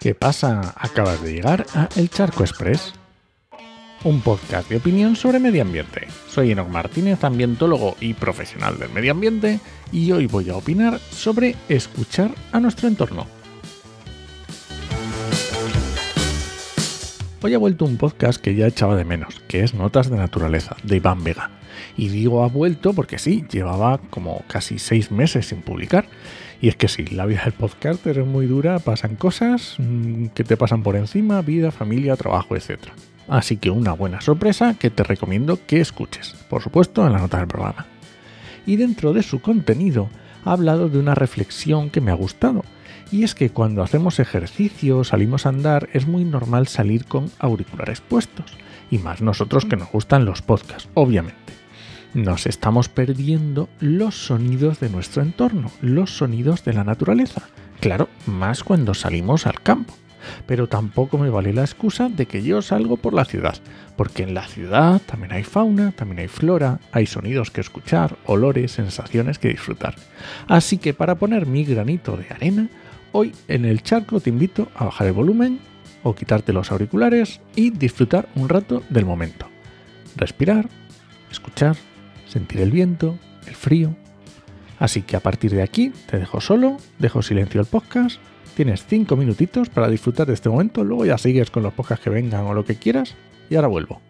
¿Qué pasa? Acabas de llegar a El Charco Express, un podcast de opinión sobre medio ambiente. Soy Enoc Martínez, ambientólogo y profesional del medio ambiente, y hoy voy a opinar sobre escuchar a nuestro entorno. Hoy ha vuelto un podcast que ya echaba de menos, que es Notas de Naturaleza, de Iván Vega. Y digo ha vuelto porque sí, llevaba como casi seis meses sin publicar. Y es que sí, la vida del podcaster es muy dura, pasan cosas mm, que te pasan por encima, vida, familia, trabajo, etc. Así que una buena sorpresa que te recomiendo que escuches, por supuesto en la nota del programa. Y dentro de su contenido ha hablado de una reflexión que me ha gustado, y es que cuando hacemos ejercicio, salimos a andar, es muy normal salir con auriculares puestos, y más nosotros que nos gustan los podcasts, obviamente nos estamos perdiendo los sonidos de nuestro entorno, los sonidos de la naturaleza. Claro, más cuando salimos al campo. Pero tampoco me vale la excusa de que yo salgo por la ciudad, porque en la ciudad también hay fauna, también hay flora, hay sonidos que escuchar, olores, sensaciones que disfrutar. Así que para poner mi granito de arena, hoy en el charco te invito a bajar el volumen o quitarte los auriculares y disfrutar un rato del momento. Respirar, escuchar, sentir el viento, el frío. Así que a partir de aquí te dejo solo, dejo silencio el podcast, tienes cinco minutitos para disfrutar de este momento, luego ya sigues con los podcasts que vengan o lo que quieras y ahora vuelvo.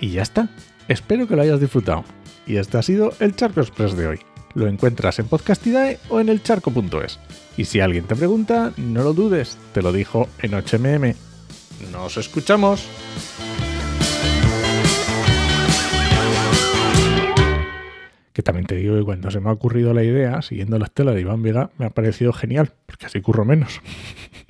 Y ya está. Espero que lo hayas disfrutado. Y este ha sido el Charco Express de hoy. Lo encuentras en Podcastidae o en elcharco.es. Y si alguien te pregunta, no lo dudes, te lo dijo en HMM. ¡Nos escuchamos! Que también te digo que cuando se me ha ocurrido la idea, siguiendo la estela de Iván Vega, me ha parecido genial, porque así curro menos.